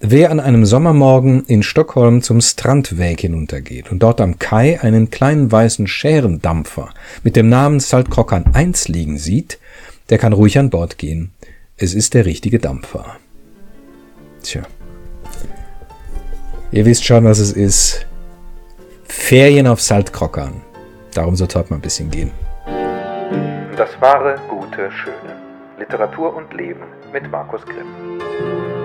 wer an einem Sommermorgen in Stockholm zum Strandweg hinuntergeht und dort am Kai einen kleinen weißen Scherendampfer mit dem Namen Saltkrokan 1 liegen sieht, der kann ruhig an Bord gehen. Es ist der richtige Dampfer. Tja. Ihr wisst schon, was es ist. Ferien auf Saltkrokan. Darum soll es heute mal ein bisschen gehen. Das wahre, gute, schöne. Literatur und Leben mit Markus Grimm.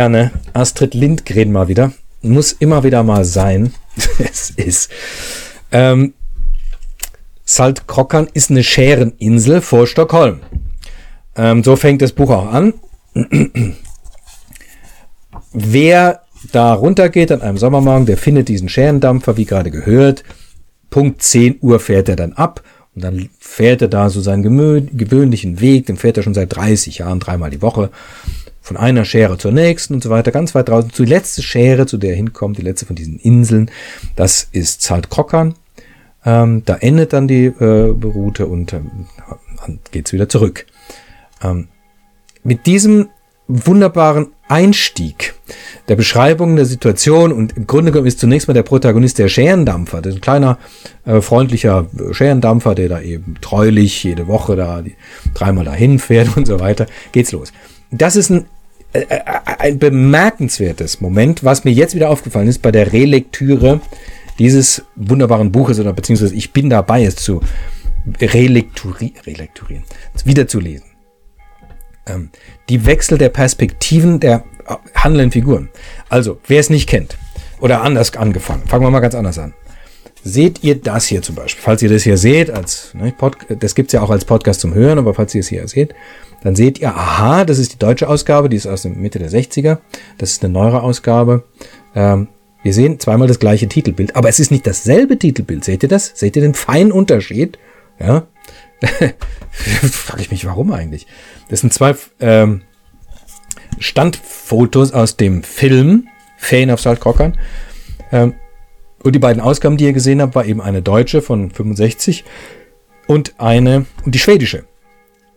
Gerne. Astrid Lindgren mal wieder. Muss immer wieder mal sein. es ist. Ähm, Saltkrokan ist eine Schäreninsel vor Stockholm. Ähm, so fängt das Buch auch an. Wer da runtergeht an einem Sommermorgen, der findet diesen Scherendampfer, wie gerade gehört. Punkt 10 Uhr fährt er dann ab und dann fährt er da so seinen gewöhnlichen Weg, den fährt er schon seit 30 Jahren, dreimal die Woche, von einer Schere zur nächsten und so weiter, ganz weit draußen. Die letzte Schere, zu der er hinkommt, die letzte von diesen Inseln, das ist Zaltkrokan. Ähm, da endet dann die äh, Route und ähm, geht's wieder zurück. Ähm, mit diesem wunderbaren Einstieg der Beschreibung der Situation und im Grunde genommen ist zunächst mal der Protagonist der Scherendampfer, ein kleiner äh, freundlicher Scherendampfer, der da eben treulich jede Woche da die, dreimal dahin fährt und so weiter, geht's los. Das ist ein ein bemerkenswertes Moment, was mir jetzt wieder aufgefallen ist bei der Relektüre dieses wunderbaren Buches oder beziehungsweise ich bin dabei, es zu relekturi relekturieren, wiederzulesen. Ähm, die Wechsel der Perspektiven der äh, handelnden Figuren. Also, wer es nicht kennt oder anders angefangen, fangen wir mal ganz anders an. Seht ihr das hier zum Beispiel? Falls ihr das hier seht, als ne, Pod, das gibt's ja auch als Podcast zum Hören, aber falls ihr es hier seht, dann seht ihr, aha, das ist die deutsche Ausgabe, die ist aus der Mitte der 60er. Das ist eine neuere Ausgabe. Ähm, wir sehen zweimal das gleiche Titelbild, aber es ist nicht dasselbe Titelbild. Seht ihr das? Seht ihr den feinen Unterschied? Ja. Frage ich mich, warum eigentlich? Das sind zwei ähm, Standfotos aus dem Film Fane of Saltkrockern. Ähm, und die beiden Ausgaben, die ihr gesehen habt, war eben eine deutsche von 65 und eine und die schwedische.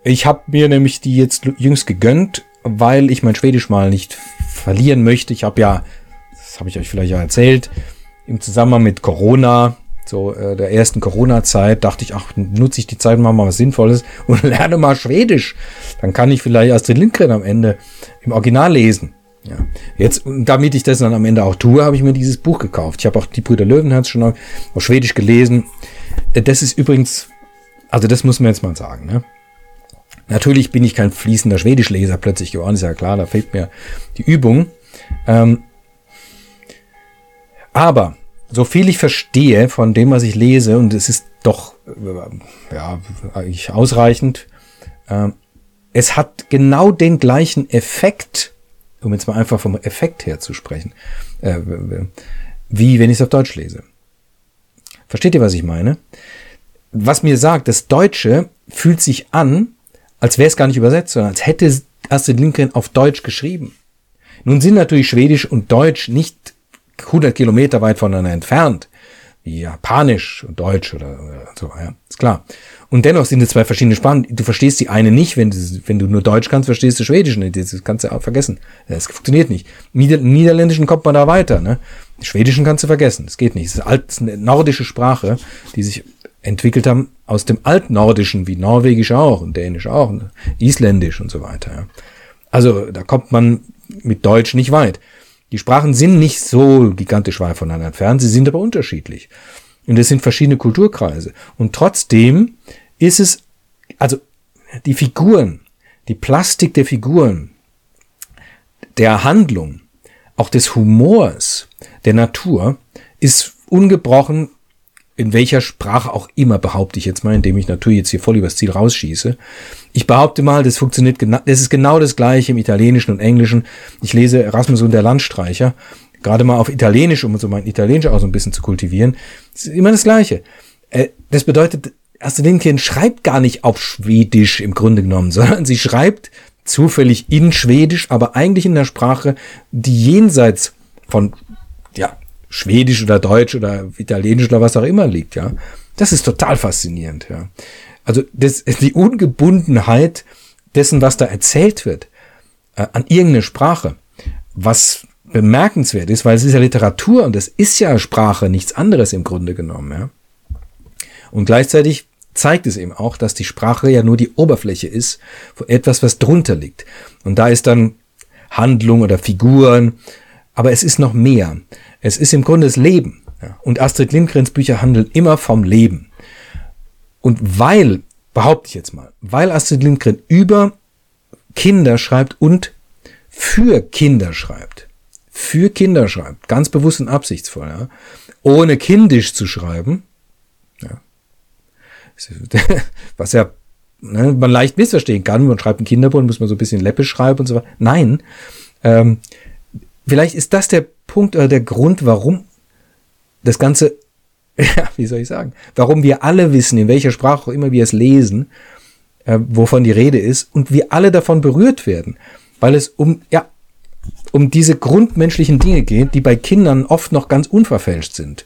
Ich habe mir nämlich die jetzt jüngst gegönnt, weil ich mein Schwedisch mal nicht verlieren möchte. Ich habe ja, das habe ich euch vielleicht ja erzählt, im Zusammenhang mit Corona, so äh, der ersten Corona-Zeit, dachte ich, ach, nutze ich die Zeit mal mal was Sinnvolles und lerne mal Schwedisch. Dann kann ich vielleicht Astrid Lindgren am Ende im Original lesen. Ja. Jetzt, damit ich das dann am Ende auch tue, habe ich mir dieses Buch gekauft. Ich habe auch die Brüder Löwenherz schon auf Schwedisch gelesen. Äh, das ist übrigens, also das muss man jetzt mal sagen, ne? Natürlich bin ich kein fließender Schwedischleser plötzlich geworden, ist ja klar, da fehlt mir die Übung. Ähm, aber so viel ich verstehe von dem, was ich lese, und es ist doch äh, ja, eigentlich ausreichend, äh, es hat genau den gleichen Effekt, um jetzt mal einfach vom Effekt her zu sprechen, äh, wie wenn ich es auf Deutsch lese. Versteht ihr, was ich meine? Was mir sagt, das Deutsche fühlt sich an, als wäre es gar nicht übersetzt, sondern als hätte Astrid Lindgren auf Deutsch geschrieben. Nun sind natürlich Schwedisch und Deutsch nicht 100 Kilometer weit voneinander entfernt, wie Japanisch und Deutsch oder so, ja, ist klar. Und dennoch sind es zwei verschiedene Sprachen. Du verstehst die eine nicht, wenn du, wenn du nur Deutsch kannst, verstehst du Schwedisch nicht. Das kannst du auch vergessen. Das funktioniert nicht. Nieder Niederländischen kommt man da weiter, ne? Schwedischen kannst du vergessen. Das geht nicht. Das ist, alt, das ist eine nordische Sprache, die sich entwickelt haben aus dem Altnordischen, wie Norwegisch auch und Dänisch auch, und Isländisch und so weiter. Ja. Also da kommt man mit Deutsch nicht weit. Die Sprachen sind nicht so gigantisch weit voneinander entfernt, sie sind aber unterschiedlich. Und es sind verschiedene Kulturkreise. Und trotzdem ist es, also die Figuren, die Plastik der Figuren, der Handlung, auch des Humors, der Natur, ist ungebrochen in welcher Sprache auch immer, behaupte ich jetzt mal, indem ich natürlich jetzt hier voll übers Ziel rausschieße. Ich behaupte mal, das funktioniert genau, das ist genau das gleiche im Italienischen und Englischen. Ich lese Erasmus und der Landstreicher, gerade mal auf Italienisch, um so mein Italienisch auch so ein bisschen zu kultivieren. Das ist immer das Gleiche. Äh, das bedeutet, Astrid Lindgren schreibt gar nicht auf Schwedisch im Grunde genommen, sondern sie schreibt zufällig in Schwedisch, aber eigentlich in der Sprache, die jenseits von ja, Schwedisch oder Deutsch oder Italienisch oder was auch immer liegt, ja. Das ist total faszinierend, ja. Also das, die Ungebundenheit dessen, was da erzählt wird, äh, an irgendeine Sprache, was bemerkenswert ist, weil es ist ja Literatur und es ist ja Sprache, nichts anderes im Grunde genommen. Ja? Und gleichzeitig zeigt es eben auch, dass die Sprache ja nur die Oberfläche ist von etwas, was drunter liegt. Und da ist dann Handlung oder Figuren, aber es ist noch mehr. Es ist im Grunde das Leben. Und Astrid Lindgrens Bücher handeln immer vom Leben. Und weil, behaupte ich jetzt mal, weil Astrid Lindgren über Kinder schreibt und für Kinder schreibt, für Kinder schreibt, ganz bewusst und absichtsvoll, ja, ohne kindisch zu schreiben, was ja ne, man leicht missverstehen kann, man schreibt ein Kinderbuch, muss man so ein bisschen läppisch schreiben und so weiter. Nein, ähm, vielleicht ist das der Punkt oder der Grund, warum das Ganze, ja, wie soll ich sagen, warum wir alle wissen, in welcher Sprache auch immer wir es lesen, äh, wovon die Rede ist, und wir alle davon berührt werden, weil es um, ja, um diese grundmenschlichen Dinge geht, die bei Kindern oft noch ganz unverfälscht sind.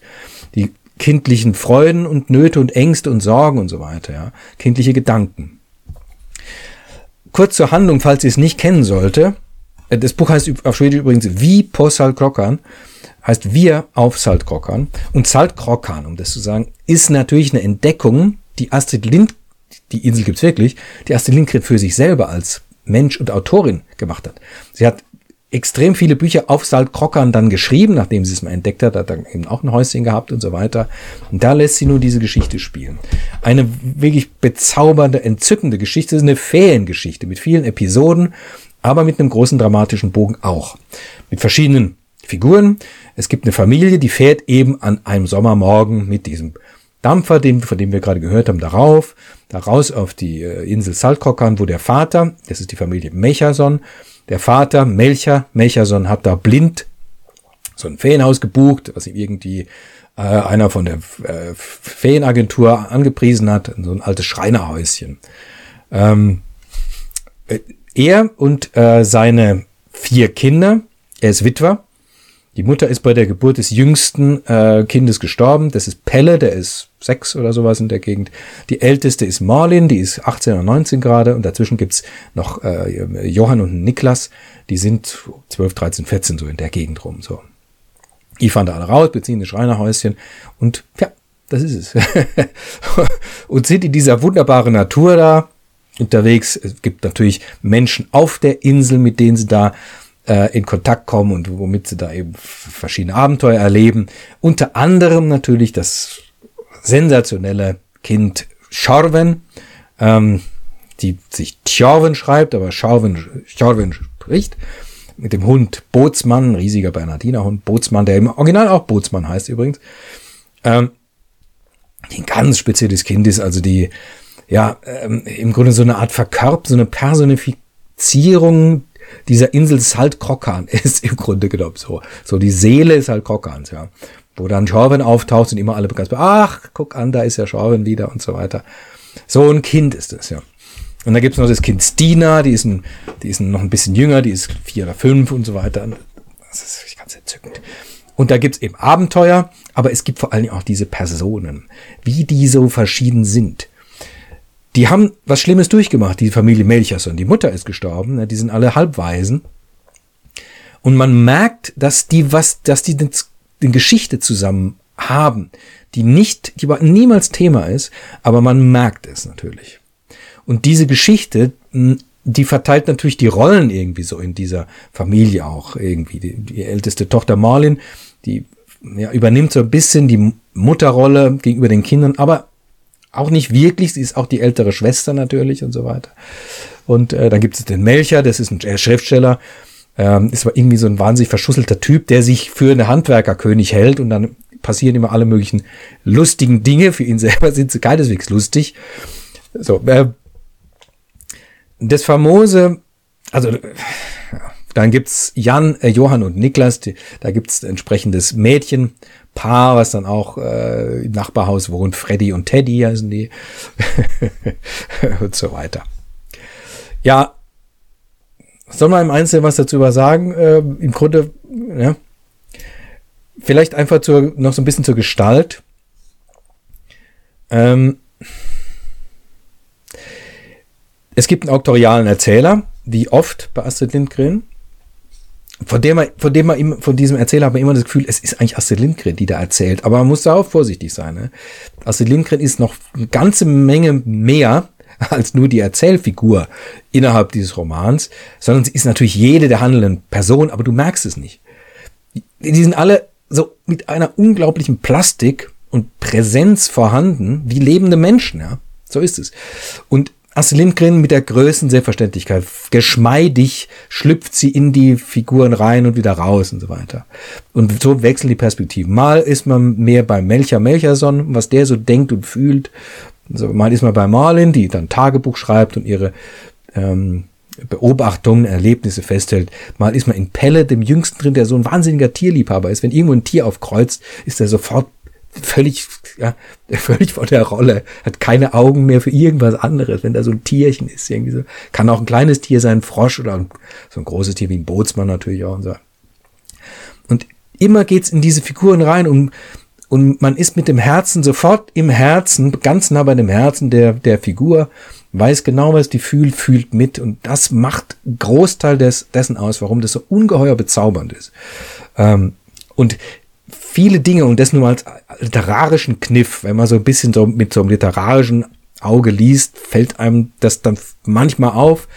Kindlichen Freuden und Nöte und Ängste und Sorgen und so weiter, ja. Kindliche Gedanken. Kurz zur Handlung, falls ihr es nicht kennen sollte. Äh, das Buch heißt auf Schwedisch übrigens Wie på Saltkrokan, heißt Wir auf Saltkrokan. Und Saltkrokan, um das zu sagen, ist natürlich eine Entdeckung, die Astrid Lind, die Insel gibt's wirklich, die Astrid Lindgren für sich selber als Mensch und Autorin gemacht hat. Sie hat extrem viele Bücher auf Saltkrockern dann geschrieben, nachdem sie es mal entdeckt hat, hat dann eben auch ein Häuschen gehabt und so weiter. Und da lässt sie nur diese Geschichte spielen. Eine wirklich bezaubernde, entzückende Geschichte, das ist eine Feriengeschichte mit vielen Episoden, aber mit einem großen dramatischen Bogen auch. Mit verschiedenen Figuren. Es gibt eine Familie, die fährt eben an einem Sommermorgen mit diesem Dampfer, den, von dem wir gerade gehört haben, darauf, da raus auf die äh, Insel Saltkrockern, wo der Vater, das ist die Familie Mechason, der Vater, Melcher, Melcherson hat da blind so ein Ferienhaus gebucht, was ihm irgendwie äh, einer von der äh, Ferienagentur angepriesen hat, so ein altes Schreinerhäuschen. Ähm, äh, er und äh, seine vier Kinder, er ist Witwer, die Mutter ist bei der Geburt des jüngsten äh, Kindes gestorben. Das ist Pelle, der ist sechs oder sowas in der Gegend. Die älteste ist Marlin, die ist 18 oder 19 gerade. Und dazwischen gibt's noch äh, Johann und Niklas, die sind 12, 13, 14 so in der Gegend rum. So. Die fahren da alle raus, beziehen ein Schreinerhäuschen und ja, das ist es. und sind in dieser wunderbaren Natur da unterwegs. Es gibt natürlich Menschen auf der Insel, mit denen sie da äh, in Kontakt kommen und womit sie da eben verschiedene Abenteuer erleben. Unter anderem natürlich das sensationelle Kind Schorven, ähm, die sich Tjorven schreibt, aber Schorven, Schorven spricht. Mit dem Hund Bootsmann, riesiger Bernardinerhund, Bootsmann, der im Original auch Bootsmann heißt übrigens. Ähm, ein ganz spezielles Kind ist, also die, ja, ähm, im Grunde so eine Art Verkörp, so eine Personifizierung dieser Insel Saltkrokan ist im Grunde genommen so. So die Seele Saltkrokans, ja. Wo dann Schorven auftaucht und immer alle begeistert, ach, guck an, da ist ja Schorven wieder und so weiter. So ein Kind ist es, ja. Und da gibt's noch das Kind Stina, die ist, ein, die ist noch ein bisschen jünger, die ist vier oder fünf und so weiter. Das ist ganz entzückend. Und da gibt's eben Abenteuer, aber es gibt vor allen Dingen auch diese Personen, wie die so verschieden sind die haben was Schlimmes durchgemacht, die Familie Melcherson. Die Mutter ist gestorben, ne, die sind alle Halbwaisen. Und man merkt, dass die was, dass die den Geschichte zusammen haben, die nicht, die niemals Thema ist, aber man merkt es natürlich. Und diese Geschichte, die verteilt natürlich die Rollen irgendwie so in dieser Familie auch irgendwie. Die, die älteste Tochter Marlin, die ja, übernimmt so ein bisschen die Mutterrolle gegenüber den Kindern, aber auch nicht wirklich. Sie ist auch die ältere Schwester natürlich und so weiter. Und äh, dann gibt es den Melcher, das ist ein Schriftsteller, ähm, ist aber irgendwie so ein wahnsinnig verschusselter Typ, der sich für eine Handwerkerkönig hält und dann passieren immer alle möglichen lustigen Dinge. Für ihn selber sind sie keineswegs lustig. So, äh, das famose, also dann gibt's Jan, äh, Johann und Niklas, die, da gibt's entsprechendes Mädchenpaar, was dann auch äh, im Nachbarhaus wohnt, Freddy und Teddy heißen die und so weiter. Ja, soll man im Einzelnen was dazu über sagen? Äh, Im Grunde, ja, vielleicht einfach zur, noch so ein bisschen zur Gestalt. Ähm, Es gibt einen auktorialen Erzähler, wie oft bei Astrid Lindgren. Von dem, man, von dem man von diesem Erzähler hat man immer das Gefühl, es ist eigentlich Astrid Lindgren, die da erzählt. Aber man muss da auch vorsichtig sein. Ne? Astrid Lindgren ist noch eine ganze Menge mehr als nur die Erzählfigur innerhalb dieses Romans, sondern sie ist natürlich jede der handelnden Personen, aber du merkst es nicht. Die sind alle so mit einer unglaublichen Plastik und Präsenz vorhanden, wie lebende Menschen, ja. So ist es. Und Astrid Lindgren mit der größten Selbstverständlichkeit, geschmeidig schlüpft sie in die Figuren rein und wieder raus und so weiter. Und so wechseln die Perspektiven. Mal ist man mehr bei Melcher Melcherson, was der so denkt und fühlt. Also mal ist man bei Marlin, die dann Tagebuch schreibt und ihre ähm, Beobachtungen, Erlebnisse festhält. Mal ist man in Pelle, dem Jüngsten drin, der so ein wahnsinniger Tierliebhaber ist. Wenn irgendwo ein Tier aufkreuzt, ist er sofort völlig, ja, völlig vor der Rolle, hat keine Augen mehr für irgendwas anderes, wenn da so ein Tierchen ist, irgendwie so. Kann auch ein kleines Tier sein, ein Frosch oder so ein großes Tier wie ein Bootsmann natürlich auch und so. Und immer geht's in diese Figuren rein und, und man ist mit dem Herzen sofort im Herzen, ganz nah bei dem Herzen der, der Figur, weiß genau, was die fühlt, fühlt mit und das macht Großteil des, dessen aus, warum das so ungeheuer bezaubernd ist. Ähm, und viele Dinge und das nur als literarischen Kniff, wenn man so ein bisschen so mit so einem literarischen Auge liest, fällt einem das dann manchmal auf,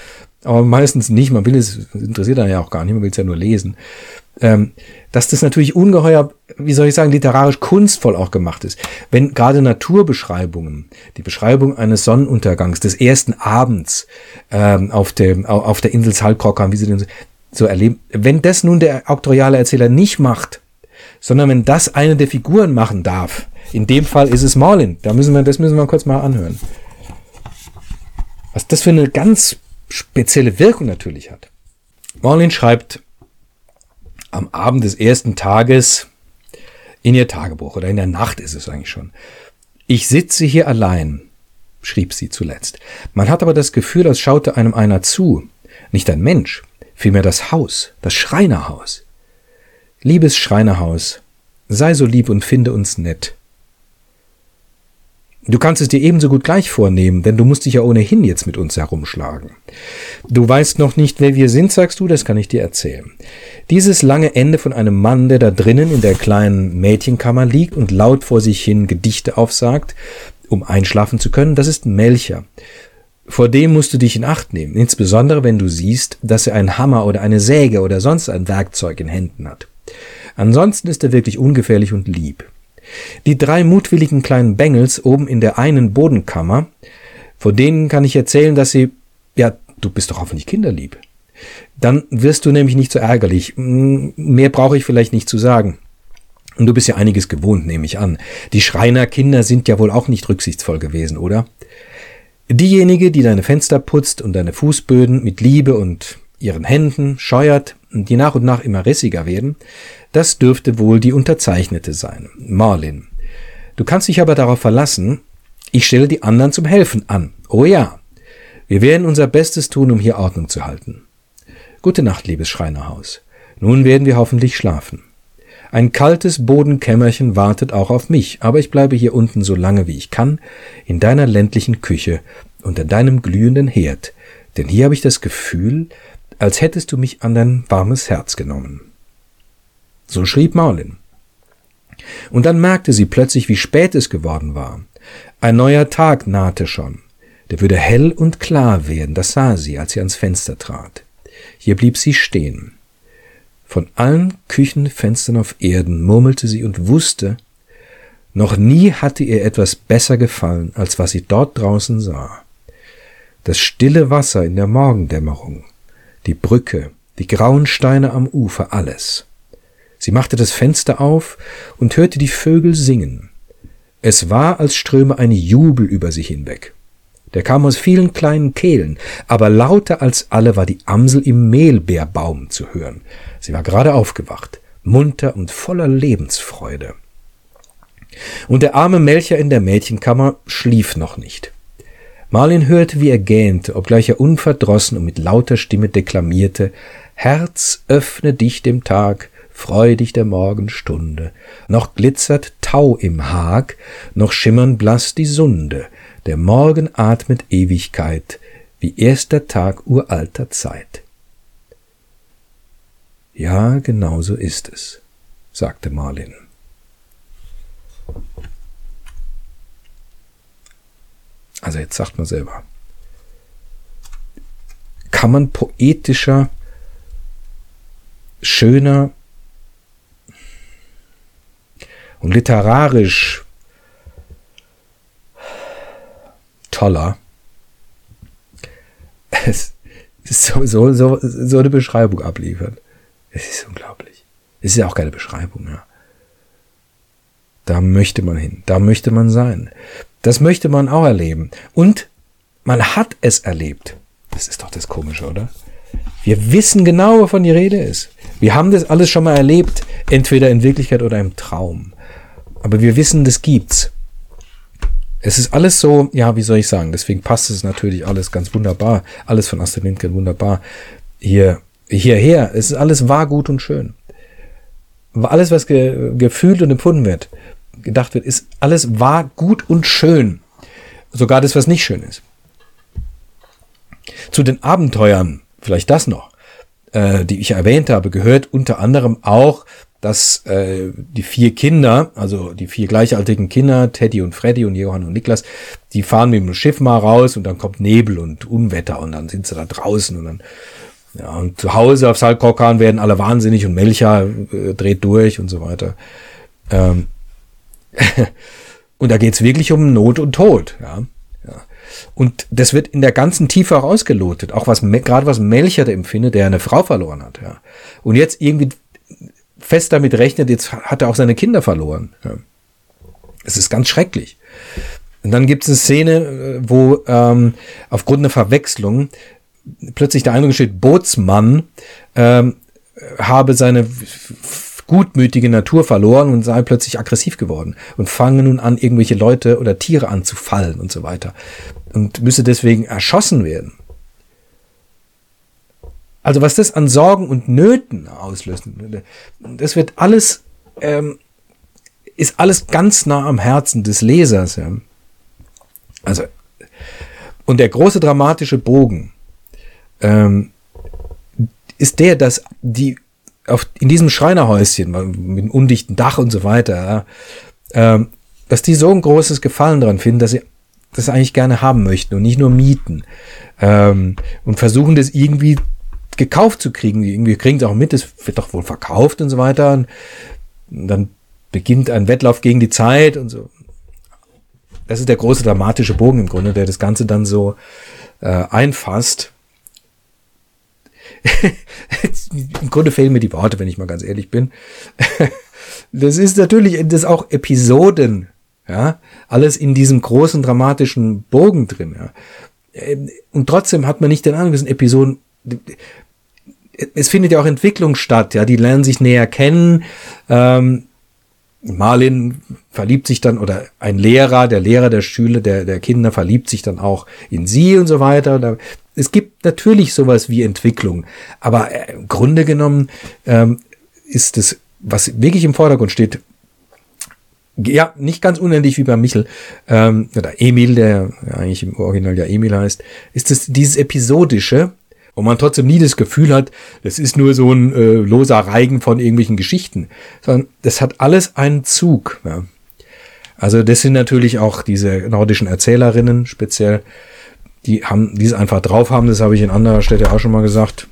aber meistens nicht. Man will es, interessiert dann ja auch gar nicht, man will es ja nur lesen. Ähm, dass das natürlich ungeheuer, wie soll ich sagen, literarisch kunstvoll auch gemacht ist. Wenn gerade Naturbeschreibungen, die Beschreibung eines Sonnenuntergangs, des ersten Abends ähm, auf, dem, auf der Insel Saltkrokan, wie sie den so erleben, wenn das nun der auktoriale Erzähler nicht macht, sondern wenn das eine der Figuren machen darf. In dem Fall ist es Marlin. Da müssen wir, das müssen wir kurz mal anhören. Was das für eine ganz spezielle Wirkung natürlich hat. Marlin schreibt am Abend des ersten Tages in ihr Tagebuch oder in der Nacht ist es eigentlich schon. Ich sitze hier allein, schrieb sie zuletzt. Man hat aber das Gefühl, als schaute einem einer zu. Nicht ein Mensch, vielmehr das Haus, das Schreinerhaus. Liebes Schreinerhaus, sei so lieb und finde uns nett. Du kannst es dir ebenso gut gleich vornehmen, denn du musst dich ja ohnehin jetzt mit uns herumschlagen. Du weißt noch nicht, wer wir sind, sagst du, das kann ich dir erzählen. Dieses lange Ende von einem Mann, der da drinnen in der kleinen Mädchenkammer liegt und laut vor sich hin Gedichte aufsagt, um einschlafen zu können, das ist Melcher. Vor dem musst du dich in Acht nehmen, insbesondere wenn du siehst, dass er einen Hammer oder eine Säge oder sonst ein Werkzeug in Händen hat. Ansonsten ist er wirklich ungefährlich und lieb. Die drei mutwilligen kleinen Bengels oben in der einen Bodenkammer, vor denen kann ich erzählen, dass sie, ja, du bist doch hoffentlich kinderlieb. Dann wirst du nämlich nicht so ärgerlich. Mehr brauche ich vielleicht nicht zu sagen. Und du bist ja einiges gewohnt, nehme ich an. Die Schreinerkinder sind ja wohl auch nicht rücksichtsvoll gewesen, oder? Diejenige, die deine Fenster putzt und deine Fußböden mit Liebe und ihren Händen scheuert, die nach und nach immer rissiger werden, das dürfte wohl die Unterzeichnete sein, Marlin. Du kannst dich aber darauf verlassen, ich stelle die anderen zum Helfen an. Oh ja, wir werden unser Bestes tun, um hier Ordnung zu halten. Gute Nacht, liebes Schreinerhaus. Nun werden wir hoffentlich schlafen. Ein kaltes Bodenkämmerchen wartet auch auf mich, aber ich bleibe hier unten so lange wie ich kann, in deiner ländlichen Küche, unter deinem glühenden Herd, denn hier habe ich das Gefühl, als hättest du mich an dein warmes Herz genommen. So schrieb Marlin. Und dann merkte sie plötzlich, wie spät es geworden war. Ein neuer Tag nahte schon. Der würde hell und klar werden, das sah sie, als sie ans Fenster trat. Hier blieb sie stehen. Von allen Küchenfenstern auf Erden murmelte sie und wusste, noch nie hatte ihr etwas besser gefallen, als was sie dort draußen sah. Das stille Wasser in der Morgendämmerung, die Brücke, die grauen Steine am Ufer, alles. Sie machte das Fenster auf und hörte die Vögel singen. Es war, als ströme ein Jubel über sie hinweg. Der kam aus vielen kleinen Kehlen, aber lauter als alle war die Amsel im Mehlbeerbaum zu hören. Sie war gerade aufgewacht, munter und voller Lebensfreude. Und der arme Melcher in der Mädchenkammer schlief noch nicht. Marlin hörte, wie er gähnte, obgleich er unverdrossen und mit lauter Stimme deklamierte Herz, öffne dich dem Tag, freu dich der Morgenstunde. Noch glitzert Tau im Hag, noch schimmern blass die Sunde, der Morgen atmet Ewigkeit, wie erster Tag uralter Zeit. Ja, genau so ist es, sagte Marlin. Also jetzt sagt man selber. Kann man poetischer, schöner und literarisch toller es so, so, so, so eine Beschreibung abliefern. Es ist unglaublich. Es ist ja auch keine Beschreibung, ja. Da möchte man hin, da möchte man sein. Das möchte man auch erleben. Und man hat es erlebt. Das ist doch das Komische, oder? Wir wissen genau, wovon die Rede ist. Wir haben das alles schon mal erlebt, entweder in Wirklichkeit oder im Traum. Aber wir wissen, das gibt's. Es ist alles so, ja, wie soll ich sagen, deswegen passt es natürlich alles ganz wunderbar, alles von Astrid Lindgren wunderbar hier hierher. Es ist alles wahr, gut und schön. Alles, was ge gefühlt und empfunden wird, gedacht wird, ist alles wahr, gut und schön. Sogar das, was nicht schön ist. Zu den Abenteuern, vielleicht das noch, äh, die ich erwähnt habe, gehört unter anderem auch dass äh, die vier Kinder, also die vier gleichaltrigen Kinder, Teddy und Freddy und Johann und Niklas, die fahren mit dem Schiff mal raus und dann kommt Nebel und Unwetter und dann sind sie da draußen und dann ja und zu Hause auf Saltkrokan werden alle wahnsinnig und Melcher äh, dreht durch und so weiter. Ähm, und da geht's wirklich um Not und Tod, ja. ja. Und das wird in der ganzen Tiefe auch ausgelotet, auch was gerade was Melcher da empfindet, der eine Frau verloren hat, ja. Und jetzt irgendwie fest damit rechnet, jetzt hat er auch seine Kinder verloren. Ja. Es ist ganz schrecklich. Und dann gibt es eine Szene, äh, wo ähm, aufgrund einer Verwechslung plötzlich der Eindruck steht, Bootsmann ähm, habe seine gutmütige Natur verloren und sei plötzlich aggressiv geworden und fange nun an, irgendwelche Leute oder Tiere anzufallen und so weiter und müsse deswegen erschossen werden. Also was das an Sorgen und Nöten auslöst, das wird alles, ähm, ist alles ganz nah am Herzen des Lesers. Ja. Also, und der große dramatische Bogen ähm, ist der, dass die auf, in diesem Schreinerhäuschen mit dem undichten Dach und so weiter, ähm, dass die so ein großes Gefallen daran finden, dass sie das eigentlich gerne haben möchten und nicht nur mieten ähm, und versuchen das irgendwie gekauft zu kriegen. Irgendwie kriegen sie auch mit, es wird doch wohl verkauft und so weiter. Und dann beginnt ein Wettlauf gegen die Zeit und so. Das ist der große dramatische Bogen im Grunde, der das Ganze dann so äh, einfasst. Im Grunde fehlen mir die Worte, wenn ich mal ganz ehrlich bin. das ist natürlich das auch Episoden, ja, alles in diesem großen dramatischen Bogen drin, ja. Ähm, und trotzdem hat man nicht den Eindruck, sind Episoden, es findet ja auch Entwicklung statt, ja, die lernen sich näher kennen. Ähm, Marlin verliebt sich dann, oder ein Lehrer, der Lehrer der Schüler, der, der Kinder verliebt sich dann auch in sie und so weiter. Es gibt natürlich sowas wie Entwicklung, aber äh, im Grunde genommen ähm, ist es, was wirklich im Vordergrund steht, ja, nicht ganz unendlich wie bei Michel, ähm, oder Emil, der eigentlich im Original ja Emil heißt, ist es dieses Episodische, und man trotzdem nie das Gefühl hat, das ist nur so ein äh, loser Reigen von irgendwelchen Geschichten, sondern das hat alles einen Zug. Ja. Also das sind natürlich auch diese nordischen Erzählerinnen speziell, die haben, die es einfach drauf haben, das habe ich in anderer Städte auch schon mal gesagt.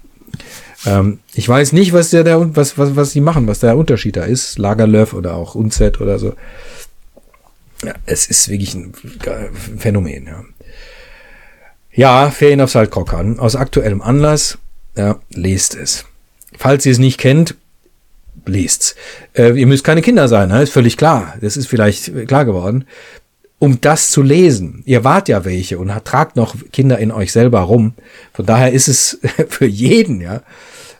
Ähm, ich weiß nicht, was der, der was, was, was die machen, was der Unterschied da ist, Lagerlöf oder auch Unzett oder so. Ja, es ist wirklich ein Phänomen, ja. Ja, Ferien auf Saltkrockern. Aus aktuellem Anlass. Ja, lest es. Falls ihr es nicht kennt, lest's. Äh, ihr müsst keine Kinder sein, ne? ist völlig klar. Das ist vielleicht klar geworden. Um das zu lesen, ihr wart ja welche und tragt noch Kinder in euch selber rum. Von daher ist es für jeden, ja.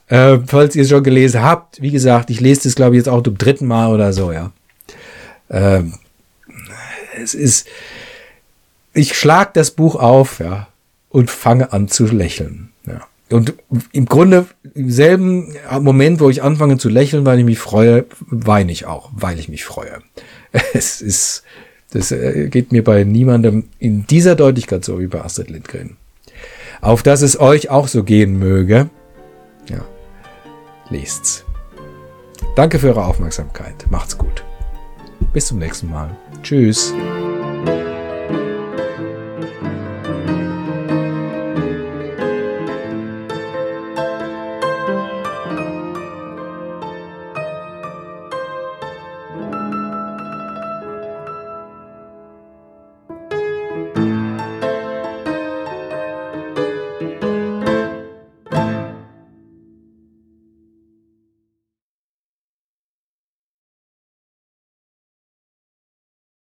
Äh, falls ihr es schon gelesen habt, wie gesagt, ich lese es, glaube ich, jetzt auch zum dritten Mal oder so, ja. Ähm, es ist, ich schlag das Buch auf, ja und fange an zu lächeln. Ja. Und im Grunde, im selben Moment, wo ich anfange zu lächeln, weil ich mich freue, weine ich auch, weil ich mich freue. Es ist, das äh, geht mir bei niemandem in dieser Deutlichkeit so wie bei Astrid Lindgren. auf dass es euch auch so gehen möge. Ja, lest's. Danke für eure Aufmerksamkeit. Macht's gut. Bis zum nächsten Mal. Tschüss.